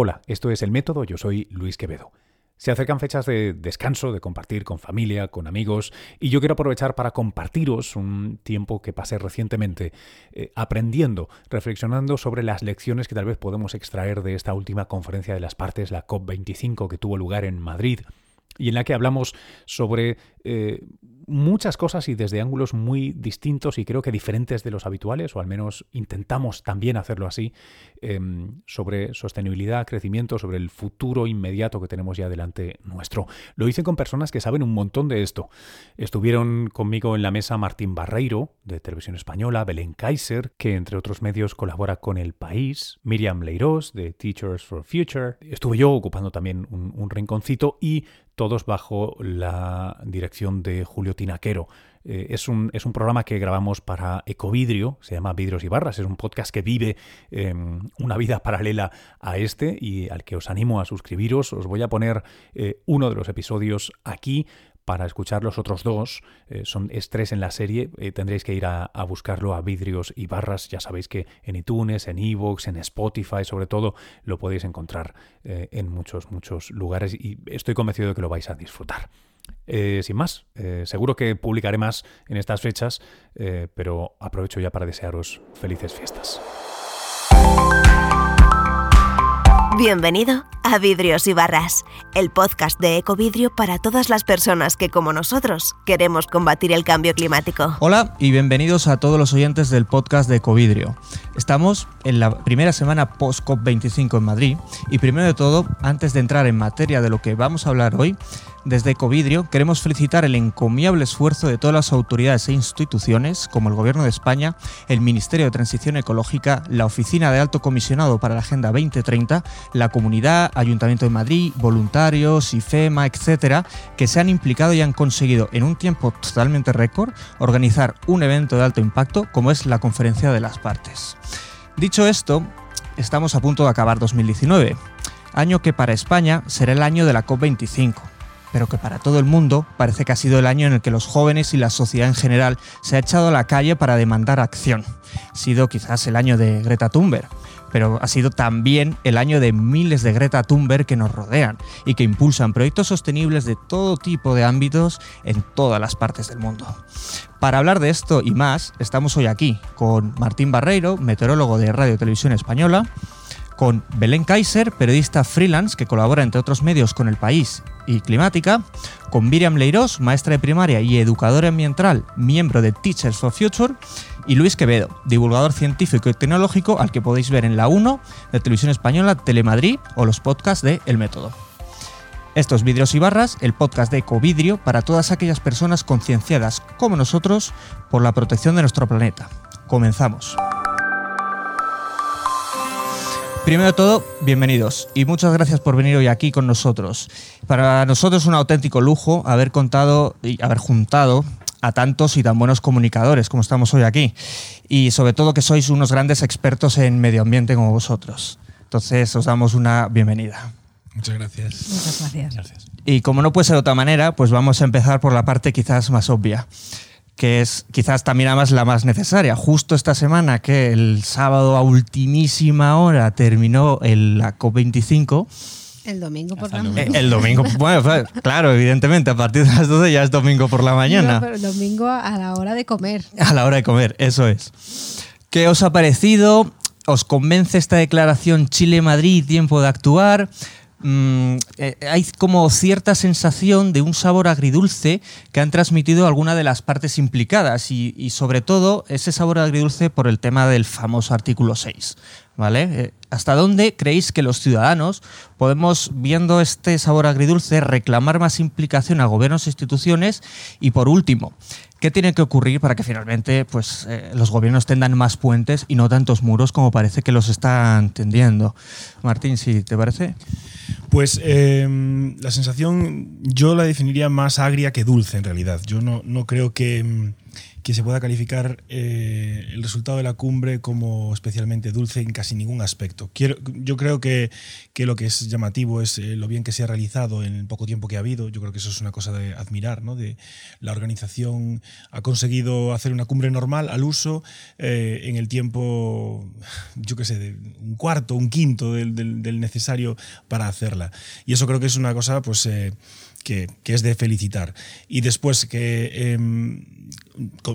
Hola, esto es El Método, yo soy Luis Quevedo. Se acercan fechas de descanso, de compartir con familia, con amigos, y yo quiero aprovechar para compartiros un tiempo que pasé recientemente eh, aprendiendo, reflexionando sobre las lecciones que tal vez podemos extraer de esta última conferencia de las partes, la COP25, que tuvo lugar en Madrid y en la que hablamos sobre eh, muchas cosas y desde ángulos muy distintos y creo que diferentes de los habituales, o al menos intentamos también hacerlo así, em, sobre sostenibilidad, crecimiento, sobre el futuro inmediato que tenemos ya delante nuestro. Lo hice con personas que saben un montón de esto. Estuvieron conmigo en la mesa Martín Barreiro, de Televisión Española, Belén Kaiser, que entre otros medios colabora con El País, Miriam Leirós, de Teachers for Future. Estuve yo ocupando también un, un rinconcito y todos bajo la dirección de Julio Tinaquero. Eh, es, un, es, un, programa que grabamos para Ecovidrio, se llama Vidrios y Barras, es un podcast que vive em, una vida paralela a este y al que os animo a suscribiros. Os voy a poner eh, uno de los episodios aquí para escuchar los otros dos, eh, son es tres en la serie, tendréis que ir a, buscarlo a vidrios y barras, ya sabéis que en iTunes, en Evox, en Spotify sobre todo, lo podéis encontrar en muchos, muchos lugares y estoy convencido de que lo vais a disfrutar. Eh, sin más, eh, seguro que publicaré más en estas fechas, eh, pero aprovecho ya para desearos felices fiestas. Bienvenido a Vidrios y Barras, el podcast de Ecovidrio para todas las personas que, como nosotros, queremos combatir el cambio climático. Hola y bienvenidos a todos los oyentes del podcast de Ecovidrio. Estamos en la primera semana post-COP25 en Madrid y primero de todo, antes de entrar en materia de lo que vamos a hablar hoy, desde Ecovidrio queremos felicitar el encomiable esfuerzo de todas las autoridades e instituciones, como el Gobierno de España, el Ministerio de Transición Ecológica, la Oficina de Alto Comisionado para la Agenda 2030, la Comunidad, Ayuntamiento de Madrid, voluntarios, IFEMA, etcétera, que se han implicado y han conseguido en un tiempo totalmente récord organizar un evento de alto impacto como es la Conferencia de las Partes. Dicho esto, estamos a punto de acabar 2019, año que para España será el año de la COP25 pero que para todo el mundo parece que ha sido el año en el que los jóvenes y la sociedad en general se ha echado a la calle para demandar acción. Ha sido quizás el año de Greta Thunberg, pero ha sido también el año de miles de Greta Thunberg que nos rodean y que impulsan proyectos sostenibles de todo tipo de ámbitos en todas las partes del mundo. Para hablar de esto y más, estamos hoy aquí con Martín Barreiro, meteorólogo de Radio Televisión Española, con Belén Kaiser, periodista freelance que colabora entre otros medios con El País y Climática, con Miriam Leirós, maestra de primaria y educadora ambiental, miembro de Teachers for Future, y Luis Quevedo, divulgador científico y tecnológico al que podéis ver en la 1 de Televisión Española, Telemadrid o los podcasts de El Método. Estos Vidrios y Barras, el podcast de Ecovidrio para todas aquellas personas concienciadas como nosotros por la protección de nuestro planeta. Comenzamos. Primero de todo, bienvenidos y muchas gracias por venir hoy aquí con nosotros. Para nosotros es un auténtico lujo haber contado y haber juntado a tantos y tan buenos comunicadores como estamos hoy aquí. Y sobre todo que sois unos grandes expertos en medio ambiente como vosotros. Entonces os damos una bienvenida. Muchas gracias. Muchas gracias. gracias. Y como no puede ser de otra manera, pues vamos a empezar por la parte quizás más obvia que es quizás también además la más necesaria. Justo esta semana que el sábado a ultimísima hora terminó el, la COP25. El domingo por la mañana. El, domingo, bueno, pues, claro, evidentemente, a partir de las 12 ya es domingo por la mañana. pero el domingo a la hora de comer. A la hora de comer, eso es. ¿Qué os ha parecido? ¿Os convence esta declaración Chile-Madrid, tiempo de actuar? Mm, eh, hay como cierta sensación de un sabor agridulce que han transmitido alguna de las partes implicadas y, sobre todo ese sabor agridulce por el tema del famoso artículo 6. ¿Vale? Eh, ¿Hasta dónde creéis que los ciudadanos podemos, viendo este sabor agridulce, reclamar más implicación a gobiernos e instituciones? Y por último, ¿Qué tiene que ocurrir para que finalmente pues, eh, los gobiernos tendan más puentes y no tantos muros como parece que los están tendiendo? Martín, si te parece. Pues em, la sensación yo la definiría más agria que dulce en realidad. Yo no, no creo que em, que se pueda calificar eh, el resultado de la cumbre como especialmente dulce en casi ningún aspecto. Quiero, yo creo que, que, lo que es llamativo es eh, lo bien que se ha realizado en el poco tiempo que ha habido. Yo creo que eso es una cosa de admirar, ¿no? De la organización ha conseguido hacer una cumbre normal al uso eh, en el tiempo, yo qué sé, de un cuarto, un quinto del, del, del, necesario para hacerla. Y eso creo que es una cosa, pues que, es de felicitar. Y después que eh,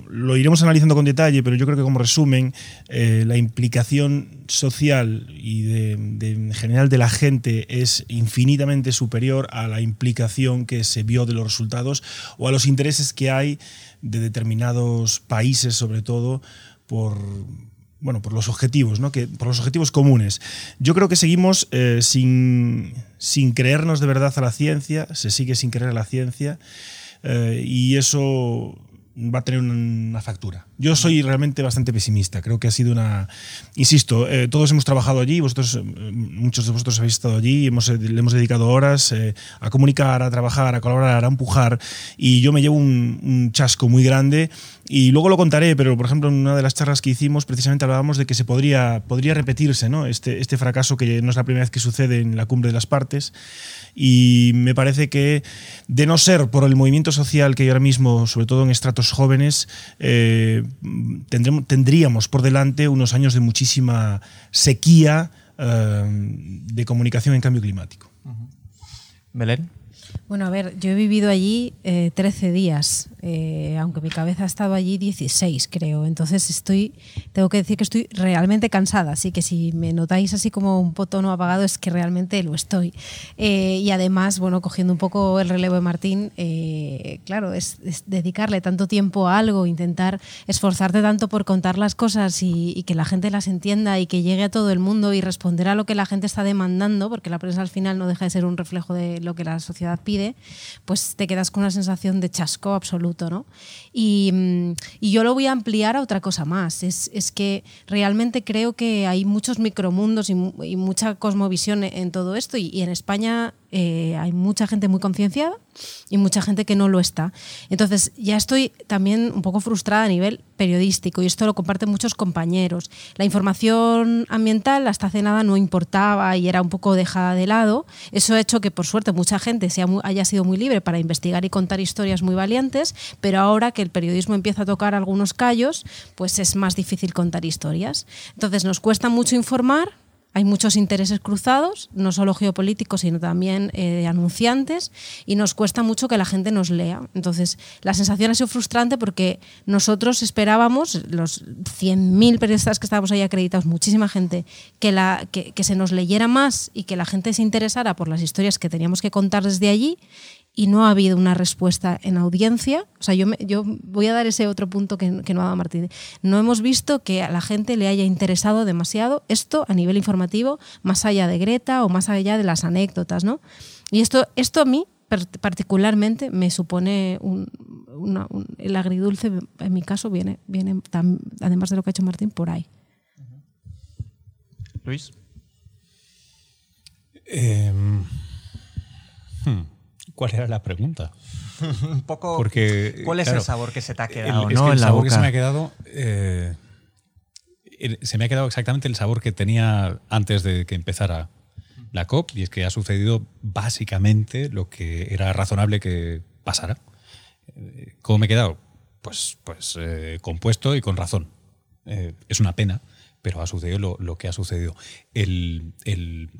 lo iremos analizando con detalle, pero yo creo que como resumen, eh, la implicación social y de, en general de la gente es infinitamente superior a la implicación que se vio de los resultados o a los intereses que hay de determinados países, sobre todo, por bueno, por los objetivos, ¿no? que, por los objetivos comunes. Yo creo que seguimos eh, sin, sin, creernos de verdad a la ciencia, se sigue sin creer a la ciencia, eh, y eso va a tener una factura. Yo soy realmente bastante pesimista. Creo que ha sido una. Insisto, eh, todos hemos trabajado allí, vosotros, eh, muchos de vosotros habéis estado allí, hemos, eh, le hemos dedicado horas eh, a comunicar, a trabajar, a colaborar, a empujar, y yo me llevo un, un, chasco muy grande. Y luego lo contaré, pero por ejemplo, en una de las charlas que hicimos, precisamente hablábamos de que se podría, podría repetirse ¿no? este, este fracaso que no es la primera vez que sucede en la cumbre de las partes. Y me parece que, de no ser por el movimiento social que hay ahora mismo, sobre todo en estratos jóvenes, eh, tendremos, tendríamos por delante unos años de muchísima sequía eh, de comunicación en cambio climático. Uh. Bueno, a ver, yo he vivido allí eh, 13 días, eh, aunque mi cabeza ha estado allí 16, creo. Entonces estoy, tengo que decir que estoy realmente cansada, así que si me notáis así como un tono apagado es que realmente lo estoy. Eh, y además, bueno, cogiendo un poco el relevo de Martín, eh, claro, es, dedicarle tanto tiempo a algo, intentar esforzarte tanto por contar las cosas y que la gente las entienda y que llegue a todo el mundo y responder a lo que la gente está demandando, porque la prensa al final no deja de ser un reflejo de lo que la sociedad pide, pues te quedas con una sensación de chasco absoluto, ¿no? Y, y yo lo voy a ampliar a otra cosa más, es, es, que realmente creo que hay muchos micromundos y, mucha cosmovisión en todo esto y en España eh, hay mucha gente muy concienciada y mucha gente que no lo está. Entonces, ya estoy también un poco frustrada a nivel periodístico y esto lo comparten muchos compañeros. La información ambiental hasta hace nada no importaba y era un poco dejada de lado. Eso ha hecho que, por suerte, mucha gente sea muy, haya sido muy libre para investigar y contar historias muy valientes, pero ahora que el periodismo empieza a tocar algunos callos, pues es más difícil contar historias. Entonces, nos cuesta mucho informar, hay muchos intereses cruzados, no solo geopolíticos, sino también eh, de anunciantes, y nos cuesta mucho que la gente nos lea. Entonces, la sensación ha sido frustrante porque nosotros esperábamos, los 100.000 periodistas que estábamos ahí acreditados, muchísima gente, que, se nos leyera más y que la gente se interesara por las historias que teníamos que contar desde allí, y no ha habido una respuesta en audiencia. O sea, yo, me, yo voy a dar ese otro punto que, que no ha dado Martín. No hemos visto que a la gente le haya interesado demasiado esto a nivel informativo, más allá de Greta o más allá de las anécdotas, ¿no? Y esto, esto a mí particularmente me supone un, una, un, el agridulce, en mi caso, viene, viene además de lo que ha hecho Martín, por ahí. Luis. Eh, hmm. ¿Cuál era la pregunta? un poco. Porque, ¿Cuál es claro, el sabor que se te ha quedado? El, ¿no? Es que el en sabor boca. que se me ha quedado. Eh, se me ha quedado exactamente el sabor que tenía antes de que empezara la COP, y es que ha sucedido básicamente lo que era razonable que pasara. ¿Cómo me he quedado? Pues, pues eh, compuesto y con razón. Eh, es una pena, pero ha sucedido lo, lo que ha sucedido. El, el,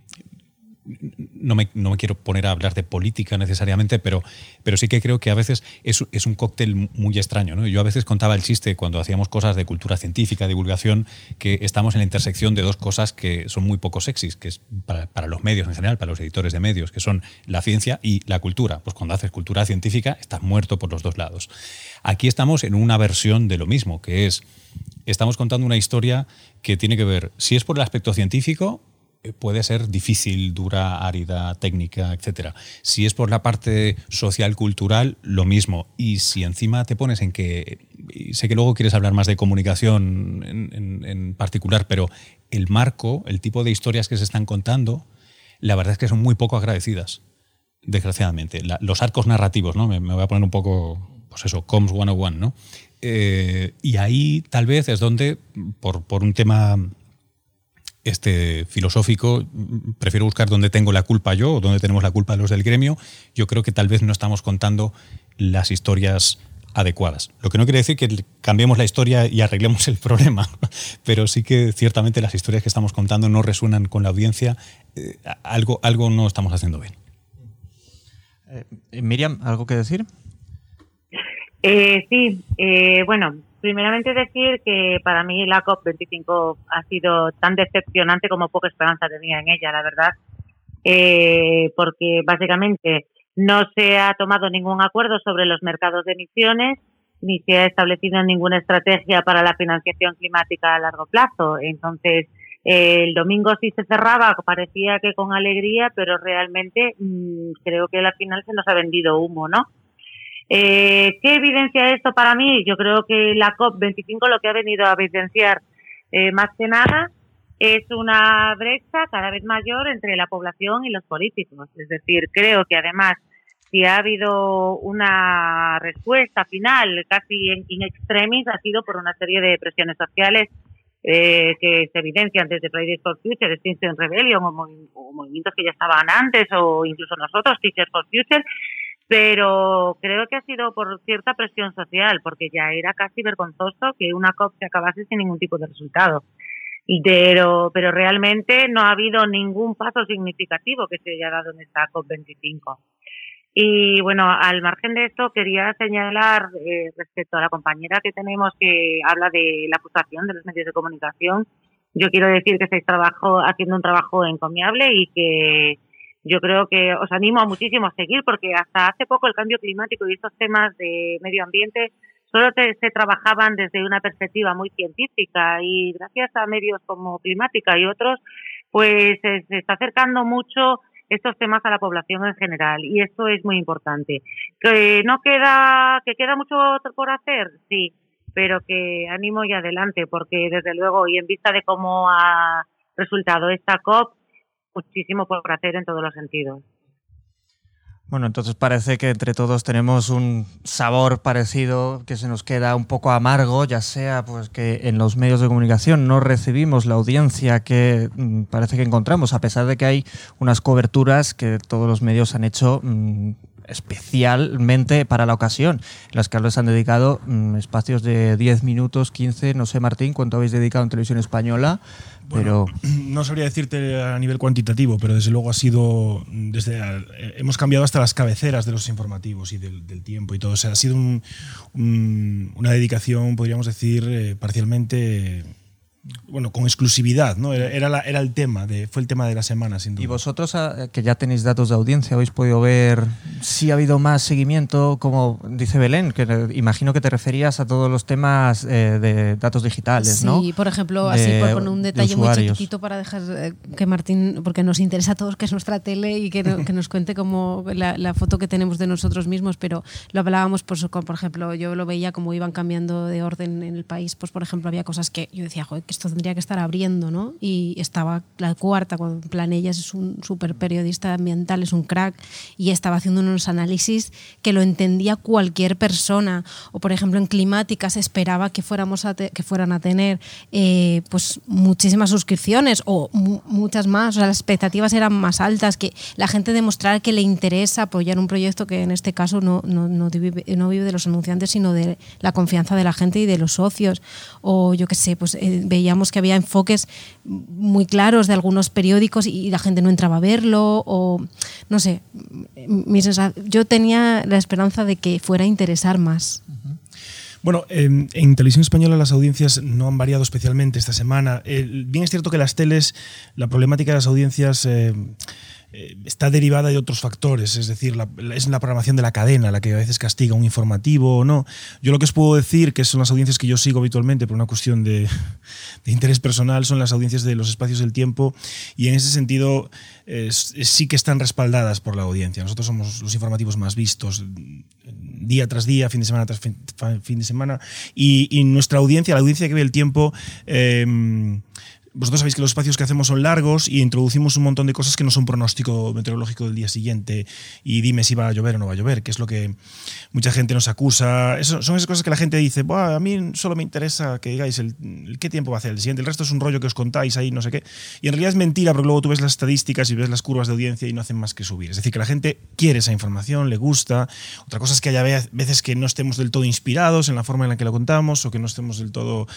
no me, no me, quiero poner a hablar de política necesariamente, pero, pero sí que creo que a veces es, es un cóctel muy extraño. ¿no? Yo a veces contaba el chiste cuando hacíamos cosas de cultura científica, divulgación, que estamos en la intersección de dos cosas que son muy poco sexys, que es para, para, los medios en general, para los editores de medios, que son la ciencia y la cultura. Pues cuando haces cultura científica estás muerto por los dos lados. Aquí estamos en una versión de lo mismo, que es, estamos contando una historia que tiene que ver, si es por el aspecto científico, puede ser difícil, dura, árida, técnica, etc. Si es por la parte social, cultural, lo mismo. Y si encima te pones en que, sé que luego quieres hablar más de comunicación en particular, pero el marco, el tipo de historias que se están contando, la verdad es que son muy poco agradecidas, desgraciadamente. los arcos narrativos, ¿no? Me, voy a poner un poco, pues eso, Coms 101, ¿no? Eh, y ahí tal vez es donde, por, por un tema este filosófico, prefiero buscar dónde tengo la culpa yo o dónde tenemos la culpa los del gremio. Yo creo que tal vez no estamos contando las historias adecuadas. Lo que no quiere decir que cambiemos la historia y arreglemos el problema, pero sí que ciertamente las historias que estamos contando no resuenan con la audiencia. Eh, algo, algo no estamos haciendo bien. Eh, Miriam, ¿algo que decir? Eh, sí, bueno, primeramente decir que para mí la COP25 ha sido tan decepcionante como poca esperanza tenía en ella, la verdad, porque básicamente no se ha tomado ningún acuerdo sobre los mercados de emisiones ni se ha establecido ninguna estrategia para la financiación climática a largo plazo. Entonces, el domingo sí se cerraba, parecía que con alegría, pero realmente mm, creo que al final se nos ha vendido humo, ¿no? Eh, ¿Qué evidencia esto para mí? Yo creo que la COP25 lo que ha venido a evidenciar eh, más que nada es una brecha cada vez mayor entre la población y los políticos. Es decir, creo que además si ha habido una respuesta final casi en in extremis ha sido por una serie de presiones sociales eh, que se evidencian desde Fridays for Future, Extinction Rebellion o, movimientos que ya estaban antes o incluso nosotros, Teachers for Future, pero creo que ha sido por cierta presión social, porque ya era casi vergonzoso que una COP se acabase sin ningún tipo de resultado pero, pero realmente no ha habido ningún paso significativo que se haya dado en esta COP25. Y bueno, al margen de esto, quería señalar eh, respecto a la compañera que tenemos que habla de la frustración de los medios de comunicación. Yo quiero decir que estáis trabajo, haciendo un trabajo encomiable y que yo creo que os animo muchísimo a seguir porque hasta hace poco el cambio climático y estos temas de medio ambiente solo se trabajaban desde una perspectiva muy científica y gracias a medios como Climática y otros, pues se, está acercando mucho estos temas a la población en general y esto es muy importante. Que no queda, que queda mucho por hacer, sí, pero que ánimo y adelante porque desde luego y en vista de cómo ha resultado esta COP, muchísimo por hacer en todos los sentidos. Bueno, entonces parece que entre todos tenemos un sabor parecido que se nos queda un poco amargo, ya sea pues que en los medios de comunicación no recibimos la audiencia que mm, parece que encontramos, a pesar de que hay unas coberturas que todos los medios han hecho mm, especialmente para la ocasión, en las que les han dedicado mm, espacios de 10 minutos, 15, no sé Martín, cuánto habéis dedicado en televisión española pero no sabría decirte a nivel cuantitativo, pero desde luego ha sido desde hemos cambiado hasta las cabeceras de los informativos y del, tiempo y todo. O sea, ha sido una dedicación, podríamos decir, eh, parcialmente bueno, con exclusividad, ¿no? Era, era, el tema, de, fue el tema de la semana, sin duda. Y vosotros, ah, que ya tenéis datos de audiencia, habéis podido ver si ha habido más seguimiento, como dice Belén, que imagino que te referías a todos los temas eh, de datos digitales, ¿no? Sí, por ejemplo, así por poner un detalle muy chiquitito para dejar eh, que Martín, porque nos interesa a todos que es nuestra tele y que, que nos cuente como la, foto que tenemos de nosotros mismos, pero lo hablábamos, pues, por ejemplo, yo lo veía como iban cambiando de orden en el país, pues por ejemplo había cosas que yo decía, joder, esto tendría que estar abriendo, ¿no? Y estaba la cuarta, cuando Planellas es un súper periodista ambiental, es un crack, y estaba haciendo unos análisis que lo entendía cualquier persona. O, por ejemplo, en Climática se esperaba que, fuéramos que fueran a tener eh, pues muchísimas suscripciones o muchas más. O sea, las expectativas eran más altas, que la gente demostrara que le interesa apoyar un proyecto que en este caso no, no, no, vive, no vive de los anunciantes, sino de la confianza de la gente y de los socios. O yo qué sé, pues eh, veíamos que había enfoques muy claros de algunos periódicos y la gente no entraba a verlo o no sé, yo tenía la esperanza de que fuera a interesar más. Bueno, en, televisión española las audiencias no han variado especialmente esta semana. Bien es cierto que las teles, la problemática de las audiencias eh, eh, está derivada de otros factores, es decir, es la programación de la cadena la que a veces castiga un informativo o no. Yo lo que os puedo decir, que son las audiencias que yo sigo habitualmente por una cuestión de, interés personal, son las audiencias de los espacios del tiempo y en ese sentido sí que están respaldadas por la audiencia. Nosotros somos los informativos más vistos día tras día, fin de semana tras fin, de semana y, nuestra audiencia, la audiencia que ve el tiempo, eh, vosotros sabéis que los espacios que hacemos son largos y introducimos un montón de cosas que no son pronóstico meteorológico del día siguiente y dime si va a llover o no va a llover, que es lo que mucha gente nos acusa. Eso, son esas cosas que la gente dice, a mí solo me interesa que digáis el, qué tiempo va a hacer el siguiente, el resto es un rollo que os contáis ahí, no sé qué. Y en realidad es mentira, porque luego tú ves las estadísticas y ves las curvas de audiencia y no hacen más que subir. Es decir, que la gente quiere esa información, le gusta. Otra cosa es que haya veces que no estemos del todo inspirados en la forma en la que lo contamos o que no estemos del todo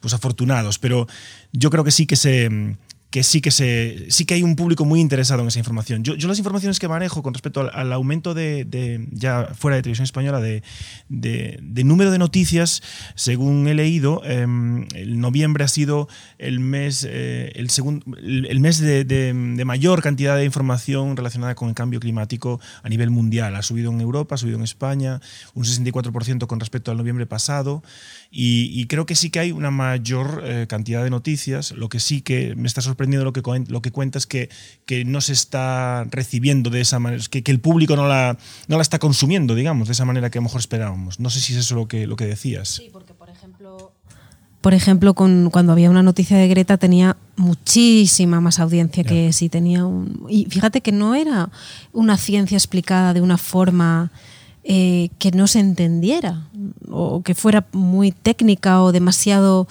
pues, afortunados, pero yo creo que sí que se que sí que se sí que hay un público muy interesado en esa información. Yo, yo las informaciones que manejo con respecto al, aumento de, ya fuera de televisión española de, de, número de noticias, según he leído, em, el noviembre ha sido el mes eh, el segundo el, mes de, mayor cantidad de información relacionada con el cambio climático a nivel mundial. Ha subido en Europa, ha subido en España, un 64% con respecto al noviembre pasado y, creo que sí que hay una mayor eh, cantidad de noticias. Lo que sí que me está sorprendiendo lo que, lo que cuenta es que, que no se está recibiendo de esa manera, que, que, el público no la, no la está consumiendo, digamos, de esa manera que a lo mejor esperábamos. No sé si es eso lo que, lo que decías. Sí, porque por ejemplo por ejemplo, con, cuando había una noticia de Greta tenía muchísima más audiencia que si tenía un... Y fíjate que no era una ciencia explicada de una forma eh, que no se entendiera o que fuera muy técnica o demasiado,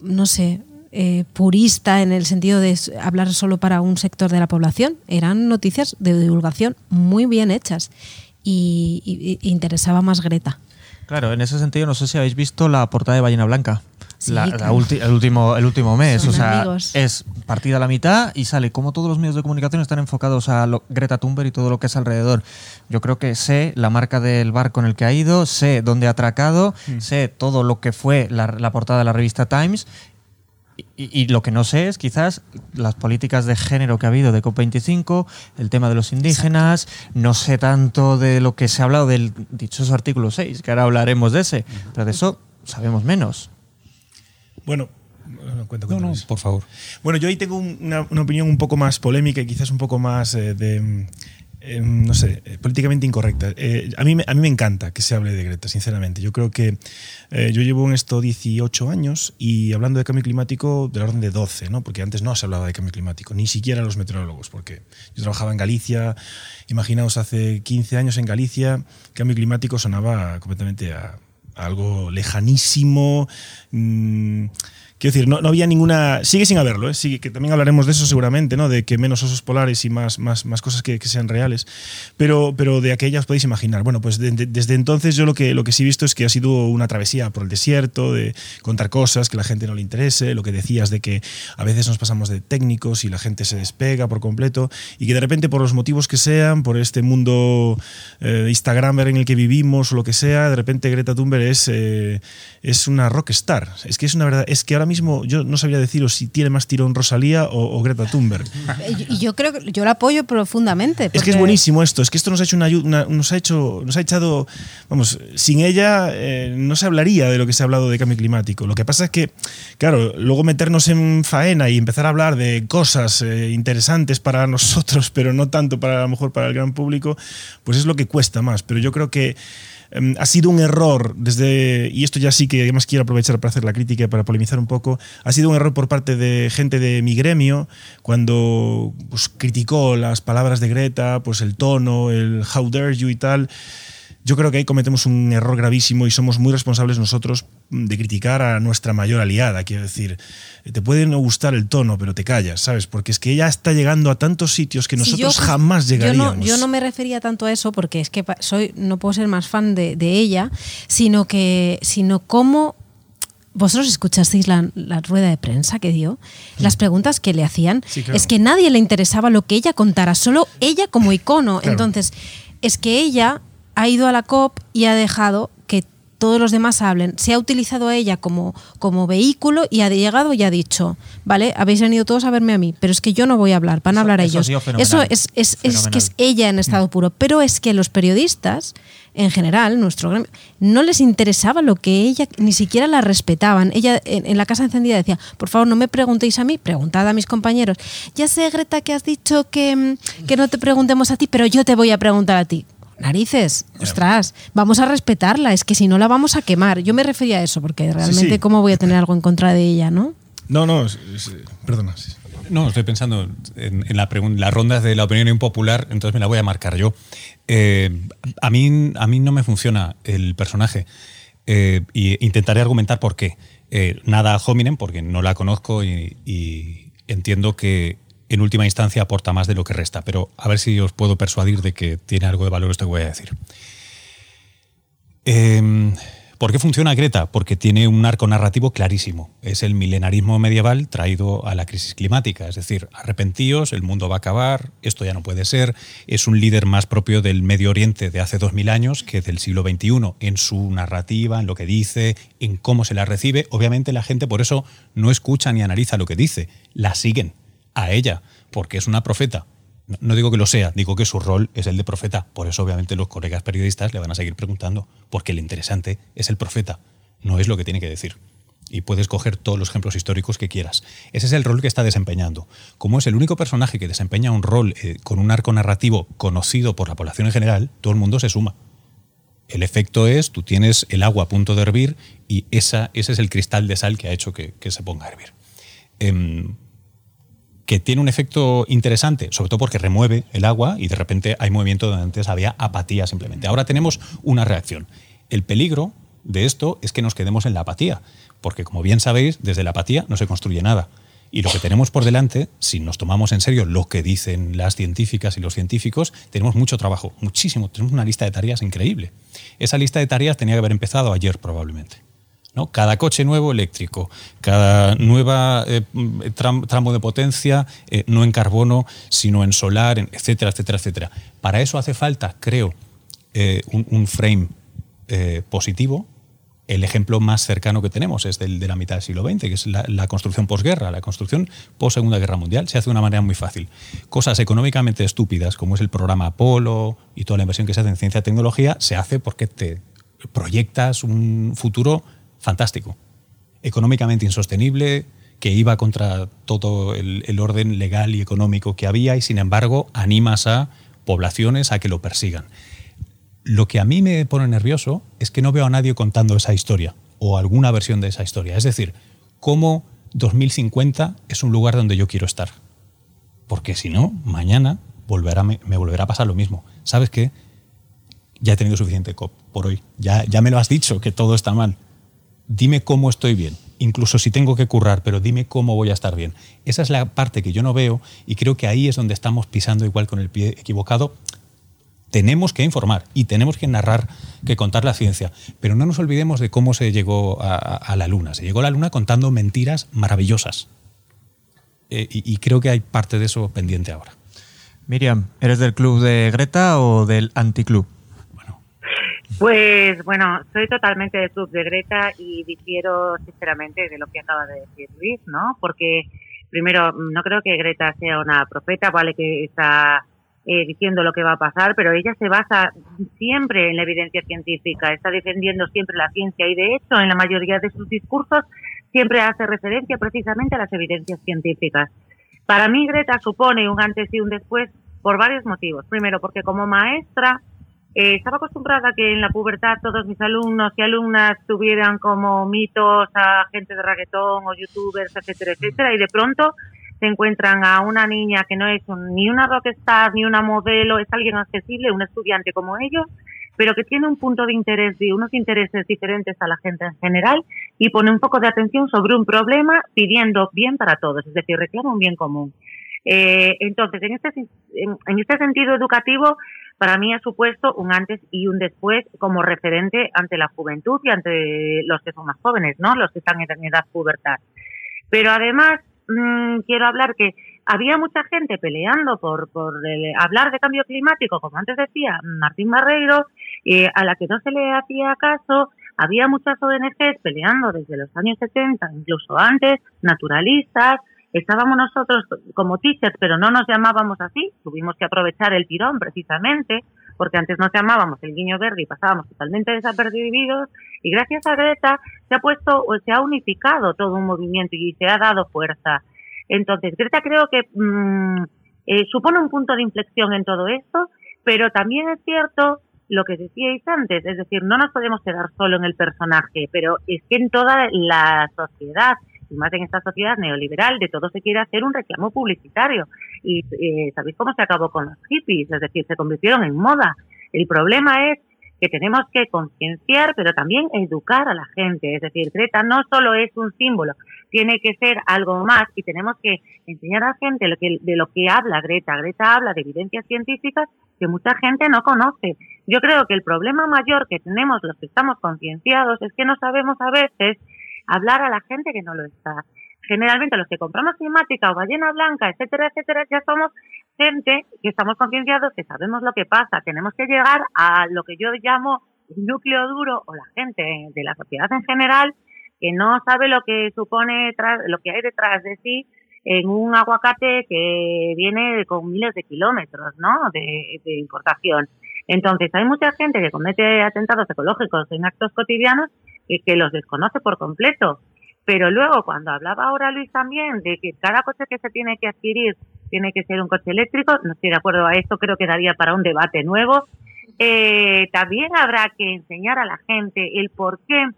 no sé, eh, purista en el sentido de hablar solo para un sector de la población. Eran noticias de divulgación muy bien hechas y, interesaba más Greta. Claro, en ese sentido, no sé si habéis visto la portada de Ballena Blanca. El, último, el último mes. o sea, es partida a la mitad y sale como todos los medios de comunicación están enfocados a Greta Thunberg y todo lo que es alrededor. Yo creo que sé la marca del barco en el que ha ido, sé dónde ha atracado, mm. sé todo lo que fue la, portada de la revista Times y, lo que no sé es quizás las políticas de género que ha habido de COP25, el tema de los indígenas, no sé tanto de lo que se ha hablado del dichoso artículo 6, que ahora hablaremos de ese, pero de eso sabemos menos. Bueno, no, por favor. Bueno, yo ahí tengo una, opinión un poco más polémica y quizás un poco más eh, de, em, no sé, eh, políticamente incorrecta. Eh, a, mí, a mí me encanta que se hable de Greta, sinceramente. Yo creo que yo llevo en esto 18 años y hablando de cambio climático de la orden de 12, ¿no? porque antes no se hablaba de cambio climático, ni siquiera los meteorólogos, porque yo trabajaba en Galicia, imaginaos hace 15 años en Galicia, cambio climático sonaba completamente a, algo lejanísimo. Mmm, Quiero decir, no, no, había ninguna. Sigue sin haberlo, ¿eh? Que también hablaremos de eso seguramente, ¿no? De que menos osos polares y más, más, más cosas que, que sean reales. Pero, pero de aquellas os podéis imaginar. Bueno, pues desde entonces yo lo que, lo que sí he visto es que ha sido una travesía por el desierto, de contar cosas que la gente no le interese, lo que decías de que a veces nos pasamos de técnicos y la gente se despega por completo y que de repente por los motivos que sean, por este mundo eh, Instagramer en el que vivimos o lo que sea, de repente Greta Thunberg es, eh, es una rockstar. Es que es una verdad, es que ahora mismo yo no sabría deciros si tiene más tirón Rosalía o, Greta Thunberg. Y yo creo que yo la apoyo profundamente. Es que es buenísimo esto, es que esto nos ha hecho una, nos ha hecho nos ha echado, vamos, sin ella eh, no se hablaría de lo que se ha hablado de cambio climático. Lo que pasa es que, claro, luego meternos en faena y empezar a hablar de cosas eh, interesantes para nosotros, pero no tanto para a lo mejor para el gran público, pues es lo que cuesta más. Pero yo creo que Em, ha sido un error desde, y esto ya sí que además quiero aprovechar para hacer la crítica, y para polemizar un poco, ha sido un error por parte de gente de mi gremio cuando pues, criticó las palabras de Greta, pues el tono, el how dare you y tal yo creo que ahí cometemos un error gravísimo y somos muy responsables nosotros de criticar a nuestra mayor aliada. Quiero decir, te puede no gustar el tono, pero te callas, ¿sabes? Porque es que ella está llegando a tantos sitios que nosotros jamás llegaríamos. Yo no, me refería tanto a eso porque es que soy, no puedo ser más fan de, ella, sino que, sino cómo vosotros escuchasteis la, rueda de prensa que dio, las mm. preguntas que le hacían, es que nadie le interesaba lo que ella contara, solo ella como icono. Entonces, es que ella ha ido a la COP y ha dejado que todos los demás hablen. Se ha utilizado a ella como, como vehículo y ha llegado y ha dicho, vale, habéis venido todos a verme a mí, pero es que yo no voy a hablar, van a hablar ellos. Eso es, es, es, que es ella en estado puro. Pero es que los periodistas, en general, nuestro gremio, no les interesaba lo que ella, ni siquiera la respetaban. Ella en, la casa encendida decía, por favor, no me preguntéis a mí, preguntad a mis compañeros. Ya sé, Greta, que has dicho que, que no te preguntemos a ti, pero yo te voy a preguntar a ti narices, ostras, vamos a respetarla, es que si no la vamos a quemar. Yo me refería a eso, porque realmente cómo voy a tener algo en contra de ella, ¿no? No, no, perdona. No, estoy pensando en, la las rondas de la opinión impopular, entonces me la voy a marcar yo. Eh, a, mí, a mí no me funciona el personaje eh, y intentaré argumentar por qué. Eh, nada a hominem, porque no la conozco y, entiendo que en última instancia aporta más de lo que resta, pero a ver si os puedo persuadir de que tiene algo de valor esto que voy a decir. Eh, ¿Por qué funciona Greta? Porque tiene un arco narrativo clarísimo. Es el milenarismo medieval traído a la crisis climática. Es decir, arrepentíos, el mundo va a acabar, esto ya no puede ser. Es un líder más propio del Medio Oriente de hace 2000 años que del siglo XXI, en su narrativa, en lo que dice, en cómo se la recibe. Obviamente la gente por eso no escucha ni analiza lo que dice, la siguen a ella, porque es una profeta no digo que lo sea, digo que su rol es el de profeta. Por eso, obviamente, los colegas periodistas le van a seguir preguntando, porque lo interesante es el profeta, no es lo que tiene que decir. Y puedes coger todos los ejemplos históricos que quieras. Ese es el rol que está desempeñando. Como es el único personaje que desempeña un rol eh, con un arco narrativo conocido por la población en general, todo el mundo se suma. El efecto es, tú tienes el agua a punto de hervir y esa, ese es el cristal de sal que ha hecho que, se ponga a hervir. Em, que tiene un efecto interesante, sobre todo porque remueve el agua y de repente hay movimiento donde antes había apatía simplemente. Ahora tenemos una reacción. El peligro de esto es que nos quedemos en la apatía, porque como bien sabéis, desde la apatía no se construye nada. Y lo que tenemos por delante, si nos tomamos en serio lo que dicen las científicas y los científicos, tenemos mucho trabajo, muchísimo, tenemos una lista de tareas increíble. Esa lista de tareas tenía que haber empezado ayer probablemente. Cada coche nuevo eléctrico, cada nueva eh, tramo de potencia, eh, no en carbono, sino en solar, etcétera, etcétera, etcétera. Para eso hace falta, creo, eh, un, frame positivo. El ejemplo más cercano que tenemos es del de la mitad del siglo XX, que es la, construcción posguerra, la construcción post-segunda guerra mundial. Se hace de una manera muy fácil. Cosas económicamente estúpidas, como es el programa Apolo y toda la inversión que se hace en ciencia y tecnología, se hace porque te proyectas un futuro fantástico. Económicamente insostenible, que iba contra todo el, orden legal y económico que había y sin embargo animas a poblaciones a que lo persigan. Lo que a mí me pone nervioso es que no veo a nadie contando esa historia o alguna versión de esa historia. Es decir, cómo 2050 es un lugar donde yo quiero estar. Porque si no, mañana volverá, me, volverá a pasar lo mismo. ¿Sabes qué? Ya he tenido suficiente COP por hoy. Ya, ya me lo has dicho, que todo está mal dime cómo estoy bien, incluso si tengo que currar, pero dime cómo voy a estar bien. Esa es la parte que yo no veo y creo que ahí es donde estamos pisando igual con el pie equivocado. Tenemos que informar y tenemos que narrar, que contar la ciencia, pero no nos olvidemos de cómo se llegó a, la Luna. Se llegó a la Luna contando mentiras maravillosas. Eh, y, y creo que hay parte de eso pendiente ahora. Miriam, ¿eres del club de Greta o del anticlub? Pues bueno, soy totalmente del club de Greta y difiero sinceramente de lo que acaba de decir Luis, ¿no? Porque primero, no creo que Greta sea una profeta, vale que está eh, diciendo lo que va a pasar, pero ella se basa siempre en la evidencia científica, está defendiendo siempre la ciencia y de hecho en la mayoría de sus discursos siempre hace referencia precisamente a las evidencias científicas. Para mí Greta supone un antes y un después por varios motivos. Primero, porque como maestra eh, estaba acostumbrada a que en la pubertad todos mis alumnos y alumnas tuvieran como mitos a gente de reggaetón o youtubers, etcétera, etcétera, y de pronto se encuentran a una niña que no es ni una rockstar ni una modelo, es alguien accesible, un estudiante como ellos, pero que tiene un punto de interés y unos intereses diferentes a la gente en general y pone un poco de atención sobre un problema pidiendo bien para todos, es decir, reclama un bien común. Eh, entonces, en este, en este sentido educativo, para mí ha supuesto un antes y un después como referente ante la juventud y ante los que son más jóvenes, ¿no? Los que están en edad pubertad. Pero además, mmm, quiero hablar que había mucha gente peleando por, por hablar de cambio climático, como antes decía Martín Barreiro, eh, a la que no se le hacía caso. Había muchas ONGs peleando desde los años 70, incluso antes, naturalistas, Estábamos nosotros como teachers, pero no nos llamábamos así. Tuvimos que aprovechar el tirón precisamente, porque antes nos llamábamos el guiño verde y pasábamos totalmente desapercibidos. Y gracias a Greta se ha puesto o se ha unificado todo un movimiento y se ha dado fuerza. Entonces, Greta creo que mm, eh, supone un punto de inflexión en todo esto, pero también es cierto lo que decíais antes, es decir, no nos podemos quedar solo en el personaje, pero es que en toda la sociedad y más en esta sociedad neoliberal, de todo se quiere hacer un reclamo publicitario. Y eh, ¿sabéis cómo se acabó con los hippies? Es decir, se convirtieron en moda. El problema es que tenemos que concienciar, pero también educar a la gente. Es decir, Greta no solo es un símbolo, tiene que ser algo más y tenemos que enseñar a la gente lo que, de lo que habla Greta. Greta habla de evidencias científicas que mucha gente no conoce. Yo creo que el problema mayor que tenemos los que estamos concienciados es que no sabemos a veces hablar a la gente que no lo está. Generalmente los que compramos climática o ballena blanca, etcétera, etcétera, ya somos gente que estamos concienciados, que sabemos lo que pasa. Tenemos que llegar a lo que yo llamo núcleo duro o la gente de la sociedad en general que no sabe lo que supone lo que hay detrás de sí en un aguacate que viene con miles de kilómetros, ¿no? De, importación. Entonces, hay mucha gente que comete atentados ecológicos en actos cotidianos y que los desconoce por completo. Pero luego, cuando hablaba ahora Luis también de que cada coche que se tiene que adquirir tiene que ser un coche eléctrico, no estoy de acuerdo a esto, creo que daría para un debate nuevo. Eh, también habrá que enseñar a la gente el por qué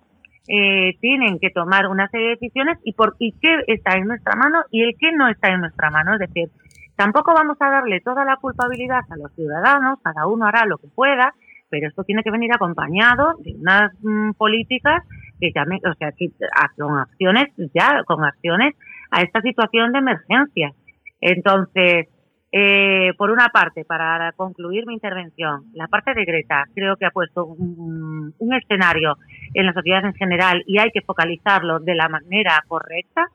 eh, tienen que tomar una serie de decisiones y por y qué está en nuestra mano y el qué no está en nuestra mano. Es decir, tampoco vamos a darle toda la culpabilidad a los ciudadanos, cada uno hará lo que pueda, pero esto tiene que venir acompañado de unas mm, políticas que llamen, o sea, que, con acciones, ya con acciones a esta situación de emergencia. Entonces, eh, por una parte, para concluir mi intervención, la parte de Greta creo que ha puesto un, escenario en la sociedad en general y hay que focalizarlo de la manera correcta.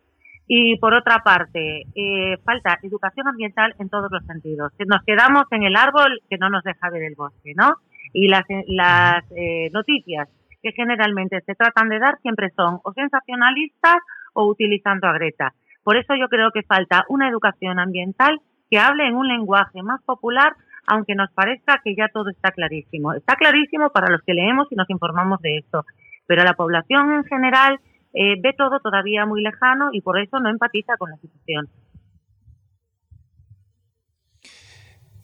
Y por otra parte, eh, falta educación ambiental en todos los sentidos. Nos quedamos en el árbol que no nos deja ver el bosque, ¿no? Y las, las eh, noticias que generalmente se tratan de dar siempre son o sensacionalistas o utilizando a Greta. Por eso yo creo que falta una educación ambiental que hable en un lenguaje más popular, aunque nos parezca que ya todo está clarísimo. Está clarísimo para los que leemos y nos informamos de esto, pero la población en general eh, ve todo todavía muy lejano y por eso no empatiza con la situación.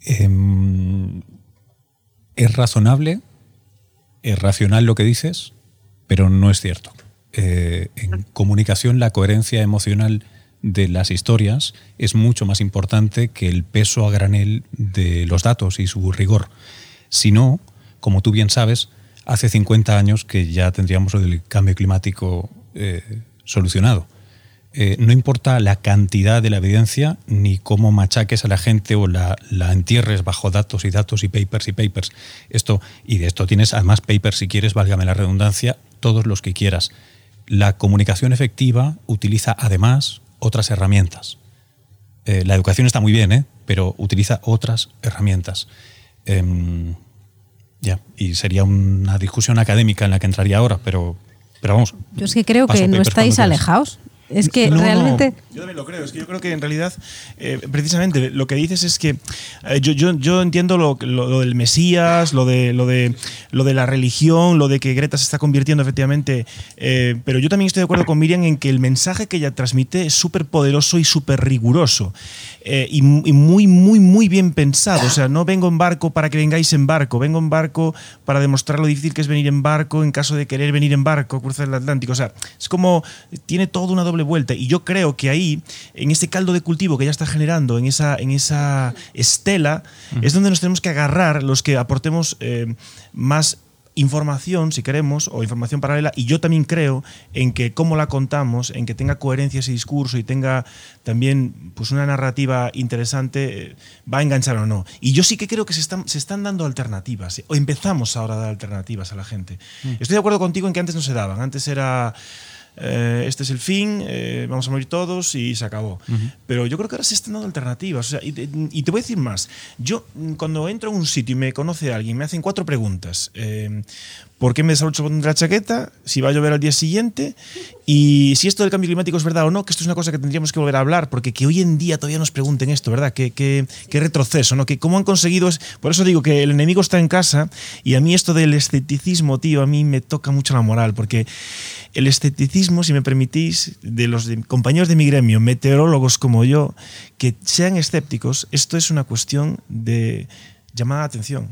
Em, es razonable, es racional lo que dices, pero no es cierto. Eh, en comunicación la coherencia emocional de las historias es mucho más importante que el peso a granel de los datos y su rigor. Si no, como tú bien sabes, hace 50 años que ya tendríamos el cambio climático eh, solucionado. Eh, no importa la cantidad de la evidencia ni cómo machaques a la gente o la, la, entierres bajo datos y datos y papers y papers. Esto, y de esto tienes además papers si quieres, válgame la redundancia, todos los que quieras. La comunicación efectiva utiliza además otras herramientas. Eh, la educación está muy bien, ¿eh? pero utiliza otras herramientas. Em, ya, y sería una discusión académica en la que entraría ahora, pero, pero vamos. Yo es que creo que no estáis alejados. Es que realmente. Yo también lo creo. Es que yo creo que en realidad, eh, precisamente, lo que dices es que eh, yo, yo, yo, entiendo lo, lo, del Mesías, lo de, lo, de, lo de la religión, lo de que Greta se está convirtiendo efectivamente. Eh, pero yo también estoy de acuerdo con Miriam en que el mensaje que ella transmite es súper poderoso y súper riguroso. Y, y, muy, muy, muy bien pensado. O sea, no vengo en barco para que vengáis en barco. Vengo en barco para demostrar lo difícil que es venir en barco en caso de querer venir en barco, cruzar el Atlántico. O sea, es como. Tiene toda una doble vuelta. Y yo creo que ahí, en ese caldo de cultivo que ya está generando, en esa, en esa estela, es donde nos tenemos que agarrar los que aportemos eh, más información, si queremos, o información paralela, y yo también creo en que cómo la contamos, en que tenga coherencia ese discurso y tenga también pues, una narrativa interesante, eh, va a enganchar o no. Y yo sí que creo que se están, se están dando alternativas, o empezamos ahora a dar alternativas a la gente. Mm. Estoy de acuerdo contigo en que antes no se daban, antes era eh, este es el fin, eh, vamos a morir todos y se acabó. Pero yo creo que ahora se están dando alternativas. y, te voy a decir más. Yo, mm, cuando entro a un sitio y me conoce alguien, me hacen cuatro preguntas. Eh, ¿Por qué me desabrocho de la chaqueta? Si va a llover al día siguiente. Y si esto del cambio climático es verdad o no, que esto es una cosa que tendríamos que volver a hablar, porque que hoy en día todavía nos pregunten esto, ¿verdad? ¿Qué, qué, retroceso, ¿no? Que cómo han conseguido... Es, por eso digo que el enemigo está en casa y a mí esto del escepticismo, tío, a mí me toca mucho la moral, porque el escepticismo, si me permitís, de los compañeros de mi gremio, meteorólogos como yo, que sean escépticos, esto es una cuestión de llamada de atención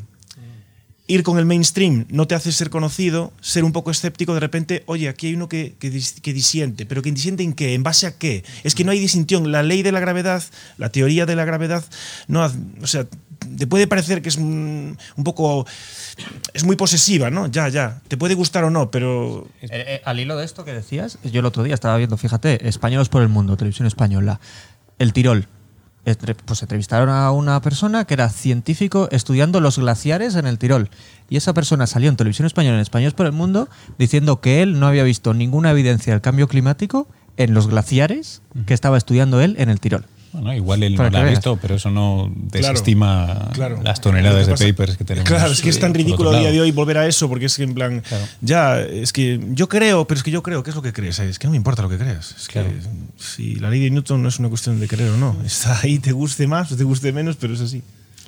ir con el mainstream no te hace ser conocido, ser un poco escéptico, de repente, oye, aquí hay uno que, que, disiente, pero que disiente en qué, en base a qué. Es que no hay disintión. La ley de la gravedad, la teoría de la gravedad, no, o sea, te puede parecer que es un, un poco es muy posesiva, ¿no? Ya, ya. Te puede gustar o no, pero. Eh, eh, al hilo de esto que decías, yo el otro día estaba viendo, fíjate, Españoles por el Mundo, televisión española, el Tirol. Pues entrevistaron a una persona que era científico estudiando los glaciares en el Tirol. Y esa persona salió en televisión española, en Españoles por el Mundo, diciendo que él no había visto ninguna evidencia del cambio climático en los glaciares que estaba estudiando él en el Tirol. Bueno, igual él no lo ha visto, pero eso no desestima las toneladas de papers que tenemos. Claro, es que es tan ridículo a día de hoy volver a eso, porque es que en plan, ya, es que yo creo, pero es que yo creo, ¿qué es lo que crees? Es que no me importa lo que creas. Es que si la ley de Newton no es una cuestión de creer o no, está ahí, te guste más o te guste menos, pero es así.